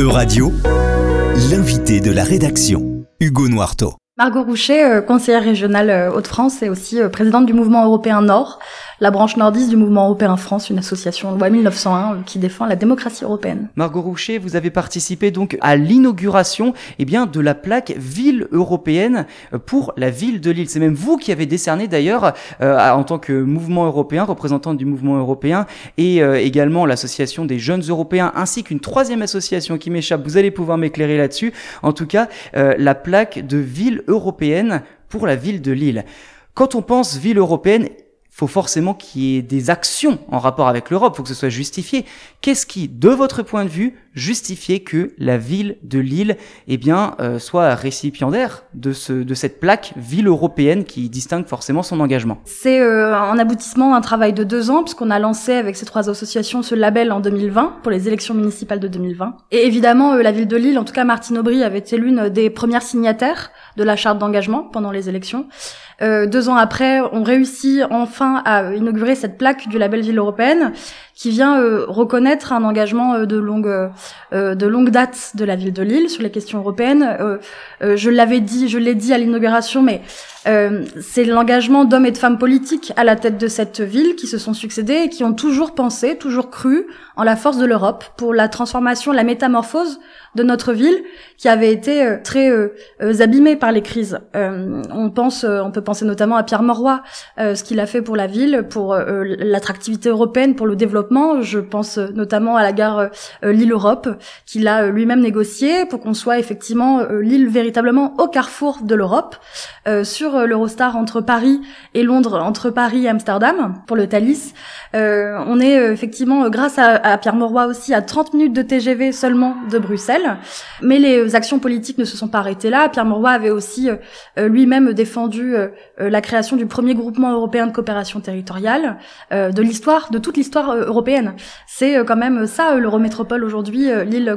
Euradio, l'invité de la rédaction, Hugo Noirteau. Margot Rouchet, euh, conseillère régionale euh, Hauts-de-France et aussi euh, présidente du mouvement européen Nord, la branche nordiste du mouvement européen France, une association loi 1901 qui défend la démocratie européenne. Margot Rouchet, vous avez participé donc à l'inauguration eh bien de la plaque ville européenne pour la ville de Lille. C'est même vous qui avez décerné d'ailleurs en tant que mouvement européen, représentante du mouvement européen et également l'association des jeunes européens ainsi qu'une troisième association qui m'échappe. Vous allez pouvoir m'éclairer là-dessus. En tout cas, la plaque de ville européenne pour la ville de Lille. Quand on pense ville européenne, faut forcément qu'il y ait des actions en rapport avec l'Europe, faut que ce soit justifié. Qu'est-ce qui, de votre point de vue, justifie que la ville de Lille, eh bien, euh, soit récipiendaire de ce, de cette plaque ville européenne qui distingue forcément son engagement? C'est euh, un aboutissement d'un travail de deux ans, puisqu'on a lancé avec ces trois associations ce label en 2020 pour les élections municipales de 2020. Et évidemment, euh, la ville de Lille, en tout cas Martine Aubry, avait été l'une des premières signataires de la charte d'engagement pendant les élections. Euh, deux ans après, on réussit enfin à inaugurer cette plaque du label Ville européenne qui vient euh, reconnaître un engagement euh, de longue euh, de longue date de la ville de Lille sur les questions européennes. je l'avais dit, je l'ai dit à l'inauguration, mais c'est l'engagement d'hommes et de femmes politiques à la tête de cette ville qui se sont succédés et qui ont toujours pensé, toujours cru en la force de l'Europe pour la transformation, la métamorphose de notre ville qui avait été très abîmée par les crises. on pense, on peut penser notamment à Pierre Mauroy, ce qu'il a fait pour la ville, pour l'attractivité européenne, pour le développement je pense euh, notamment à la gare euh, euh, Lille-Europe, qu'il a lui-même négocié pour qu'on soit effectivement l'île véritablement au carrefour de l'Europe, sur l'Eurostar entre Paris et Londres, entre Paris et Amsterdam, pour le Thalys. on est effectivement, grâce à, Pierre Mauroy aussi, à 30 minutes de TGV seulement de Bruxelles. Mais les actions politiques ne se sont pas arrêtées là. Pierre Mauroy avait aussi lui-même défendu la création du premier groupement européen de coopération territoriale, de l'histoire, de toute l'histoire européenne c'est euh, quand même ça, euh, l'Eurométropole aujourd'hui, euh, l'île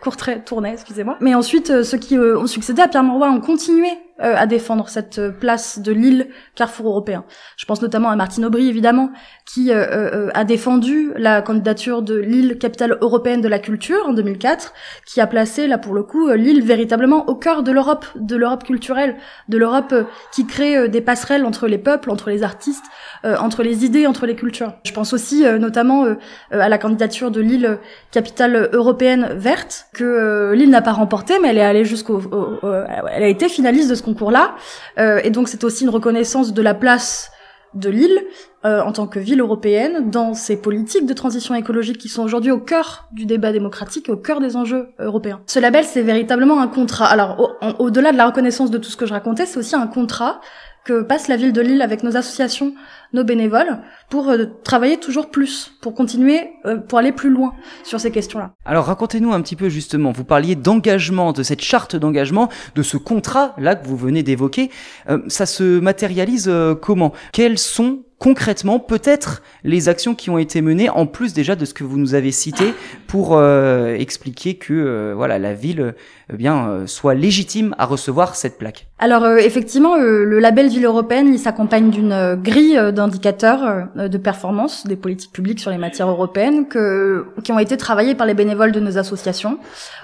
Courtrai, Tournai, excusez-moi. Mais ensuite, ceux qui ont succédé à Pierre Mauroy ont continué à défendre cette place de l'île carrefour européen. Je pense notamment à Martine Aubry, évidemment, qui a défendu la candidature de l'île capitale européenne de la culture en 2004, qui a placé, là pour le coup, l'île véritablement au cœur de l'Europe, de l'Europe culturelle, de l'Europe qui crée des passerelles entre les peuples, entre les artistes, entre les idées, entre les cultures. Je pense aussi notamment euh, euh, à la candidature de l'île capitale européenne verte que euh, l'île n'a pas remporté, mais elle est allée jusqu'au, elle a été finaliste de ce concours-là, et donc c'est aussi une reconnaissance de la place de l'île en tant que ville européenne dans ces politiques de transition écologique qui sont aujourd'hui au cœur du débat démocratique et au cœur des enjeux européens. Ce label, c'est véritablement un contrat. Alors, au-delà de la reconnaissance de tout ce que je racontais, c'est aussi un contrat que passe la ville de Lille avec nos associations, nos bénévoles, pour euh, travailler toujours plus, pour continuer, euh, pour aller plus loin sur ces questions-là. Alors racontez-nous un petit peu justement, vous parliez d'engagement, de cette charte d'engagement, de ce contrat-là que vous venez d'évoquer. Euh, ça se matérialise comment? Quels sont concrètement peut-être les actions qui ont été menées en plus déjà de ce que vous nous avez cité pour euh, expliquer que euh, voilà la ville euh, bien soit légitime à recevoir cette plaque? Alors effectivement le label ville européenne il s'accompagne d'une grille d'indicateurs de performance des politiques publiques sur les matières européennes que qui ont été travaillées par les bénévoles de nos associations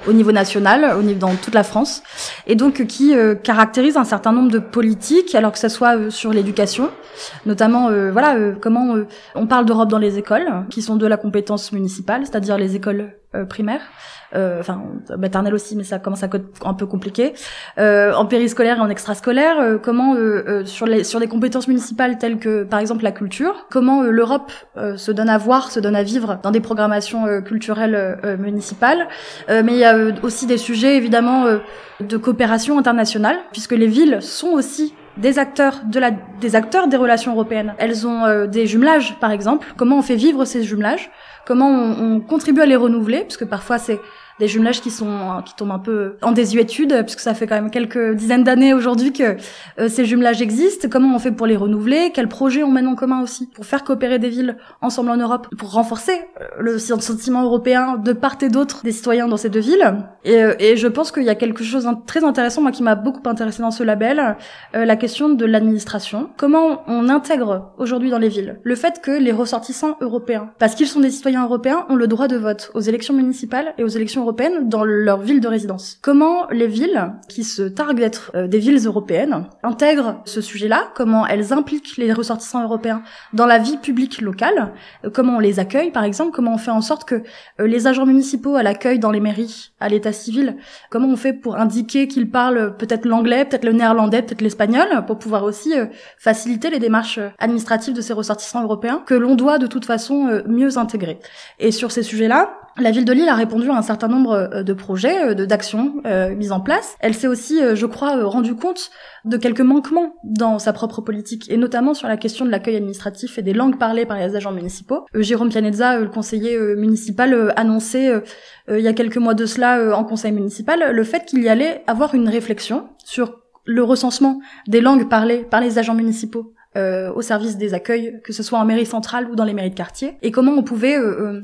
au niveau national, au niveau dans toute la France et donc qui caractérisent un certain nombre de politiques alors que ce soit sur l'éducation notamment voilà euh, comment euh, on parle d'Europe dans les écoles, qui sont de la compétence municipale, c'est-à-dire les écoles euh, primaires, enfin maternelle aussi, mais ça commence à être un peu compliqué. en périscolaire et en extrascolaire, comment sur les sur des compétences municipales telles que par exemple la culture, comment l'Europe se donne à voir, se donne à vivre dans des programmations culturelles municipales. mais il y a aussi des sujets évidemment de coopération internationale, puisque les villes sont aussi des acteurs de la, des acteurs des relations européennes. Elles ont euh, des jumelages, par exemple. Comment on fait vivre ces jumelages? Comment on, on contribue à les renouveler? Parce que parfois c'est des jumelages qui sont qui tombent un peu en désuétude puisque ça fait quand même quelques dizaines d'années aujourd'hui que euh, ces jumelages existent. Comment on fait pour les renouveler? Quels projets on mène en commun aussi pour faire coopérer des villes ensemble en Europe pour renforcer euh, le sentiment européen de part et d'autre des citoyens dans ces deux villes? Et, euh, et je pense qu'il y a quelque chose de très intéressant moi qui m'a beaucoup intéressé dans ce label la question de l'administration. Comment on intègre aujourd'hui dans les villes le fait que les ressortissants européens parce qu'ils sont des citoyens européens ont le droit de vote aux élections municipales et aux élections européennes dans leur ville de résidence. Comment les villes, qui se targuent d'être euh, des villes européennes, intègrent ce sujet-là? Comment elles impliquent les ressortissants européens dans la vie publique locale? Euh, Comment on les accueille, par exemple? Comment on fait en sorte que euh, les agents municipaux à l'accueil dans les mairies, à l'état civil, comment on fait pour indiquer qu'ils parlent peut-être l'anglais, peut-être le néerlandais, peut-être l'espagnol, pour pouvoir aussi faciliter les démarches administratives de ces ressortissants européens que l'on doit de toute façon mieux intégrer? Et sur ces sujets-là, la ville de Lille a répondu à un certain nombre euh, de projets, euh, d'actions euh, mises en place. Elle s'est aussi, je crois, rendu compte de quelques manquements dans sa propre politique, et notamment sur la question de l'accueil administratif et des langues parlées par les agents municipaux. Jérôme Pianezza, le conseiller municipal, annonçait il y a quelques mois de cela en conseil municipal le fait qu'il y allait avoir une réflexion sur le recensement des langues parlées par les agents municipaux euh, au service des accueils, que ce soit en mairie centrale ou dans les mairies de quartier, et comment on pouvait euh,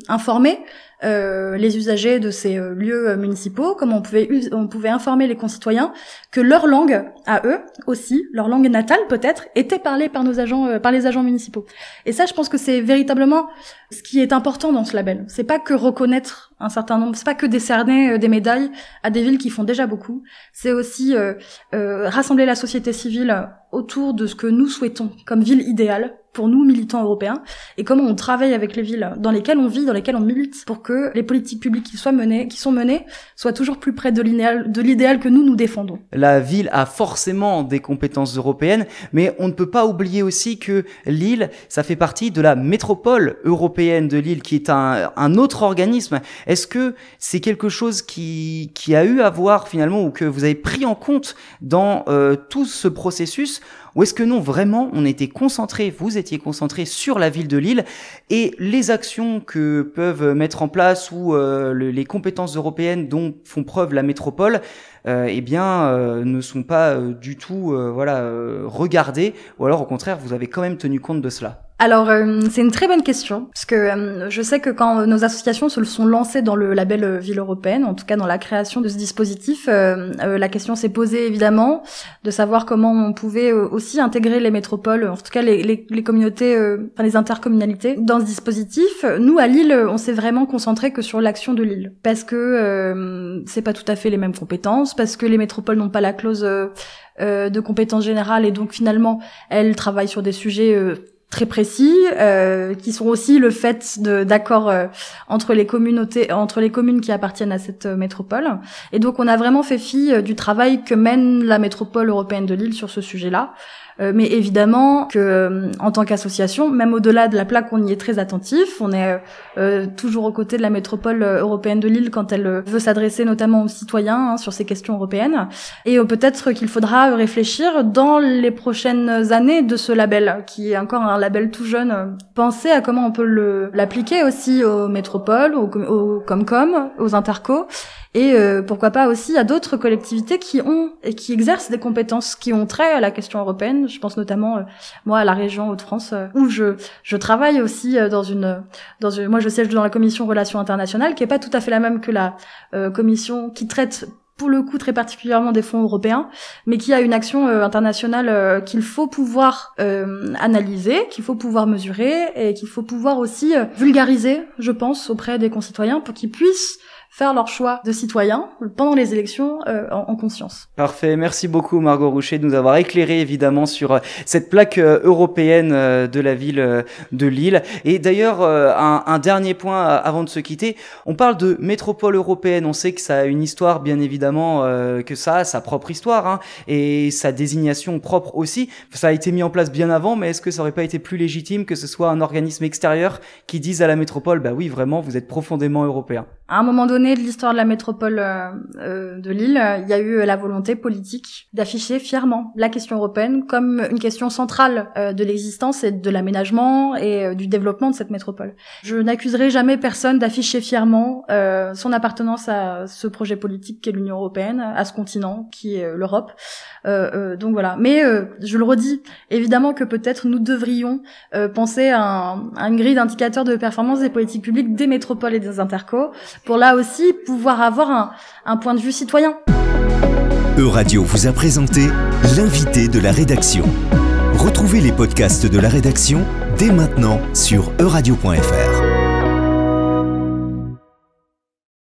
euh, les usagers de ces lieux municipaux, comment on pouvait on pouvait informer les concitoyens que leur langue à eux aussi, leur langue natale peut-être, était parlée par nos agents, par les agents municipaux. Et ça, je pense que c'est véritablement ce qui est important dans ce label. C'est pas que reconnaître un certain nombre, c'est pas que décerner des médailles à des villes qui font déjà beaucoup. C'est aussi rassembler la société civile autour de ce que nous souhaitons comme ville idéale pour nous, militants européens, et comment on travaille avec les villes dans lesquelles on vit, dans lesquelles on milite, pour que les politiques publiques qui, soient menées, qui sont menées soient toujours plus près de l'idéal que nous, nous défendons. La ville a forcément des compétences européennes, mais on ne peut pas oublier aussi que Lille, ça fait partie de la métropole européenne de Lille, qui est un, autre organisme. Est-ce que c'est quelque chose qui, qui a eu à voir finalement, ou que vous avez pris en compte dans euh, tout ce processus ou est-ce que non, vraiment, on était concentré, vous étiez concentré sur la ville de Lille et les actions que peuvent mettre en place ou euh, les compétences européennes dont font preuve la métropole, euh, eh bien, euh, ne sont pas du tout, voilà, regardées, ou alors au contraire, vous avez quand même tenu compte de cela. Alors, euh, c'est une très bonne question, parce que euh, je sais que quand nos associations se sont lancées dans le label euh, Ville européenne, en tout cas dans la création de ce dispositif, la question s'est posée évidemment de savoir comment on pouvait aussi intégrer les métropoles, en tout cas les communautés, enfin les intercommunalités dans ce dispositif. Nous, à Lille, on s'est vraiment concentré que sur l'action de Lille, parce que c'est pas tout à fait les mêmes compétences, parce que les métropoles n'ont pas la clause de compétences générales et donc finalement elles travaillent sur des sujets très précis, euh, qui sont aussi le fait d'accords euh, entre les communautés, entre les communes qui appartiennent à cette euh, métropole. Et donc on a vraiment fait fi euh, du travail que mène la métropole européenne de Lille sur ce sujet-là. Euh, mais évidemment que euh, en tant qu'association, même au-delà de la plaque, on y est très attentif. On est euh, toujours aux côtés de la métropole européenne de Lille quand elle veut s'adresser notamment aux citoyens hein, sur ces questions européennes. Et peut-être qu'il faudra réfléchir dans les prochaines années de ce label, qui est encore un label tout jeune. Penser à comment on peut l'appliquer aussi aux métropoles, aux, aux Comcom, aux intercos et euh, pourquoi pas aussi à d'autres collectivités qui ont et qui exercent des compétences qui ont trait à la question européenne. Je pense notamment euh, moi à la région Hauts-de-France euh, où je je travaille aussi dans une dans une moi je siège dans la commission relations internationales qui est pas tout à fait la même que la commission qui traite pour le coup très particulièrement des fonds européens, mais qui a une action internationale qu'il faut pouvoir analyser, qu'il faut pouvoir mesurer et qu'il faut pouvoir aussi vulgariser, je pense, auprès des concitoyens pour qu'ils puissent faire leur choix de citoyens pendant les élections euh, en, conscience. Parfait, merci beaucoup Margot Roucher de nous avoir éclairé évidemment sur euh, cette plaque euh, européenne de la ville de Lille. Et d'ailleurs, un, un, dernier point avant de se quitter, on parle de métropole européenne, on sait que ça a une histoire bien évidemment, que ça a sa propre histoire hein, et sa désignation propre aussi. Ça a été mis en place bien avant, mais est-ce que ça aurait pas été plus légitime que ce soit un organisme extérieur qui dise à la métropole, bah oui vraiment, vous êtes profondément européen? À un moment donné de l'histoire de la métropole euh, euh, de Lille, il y a eu la volonté politique d'afficher fièrement la question européenne comme une question centrale euh, de l'existence et de l'aménagement et du développement de cette métropole. Je n'accuserai jamais personne d'afficher fièrement son appartenance à ce projet politique qu'est l'Union européenne, à ce continent qui est l'Europe. donc voilà. Mais je le redis, évidemment que peut-être nous devrions penser à, à une grille d'indicateurs de performance des politiques publiques des métropoles et des intercos pour là aussi pouvoir avoir un, point de vue citoyen. Euradio vous a présenté l'invité de la rédaction. Retrouvez les podcasts de la rédaction dès maintenant sur euradio.fr.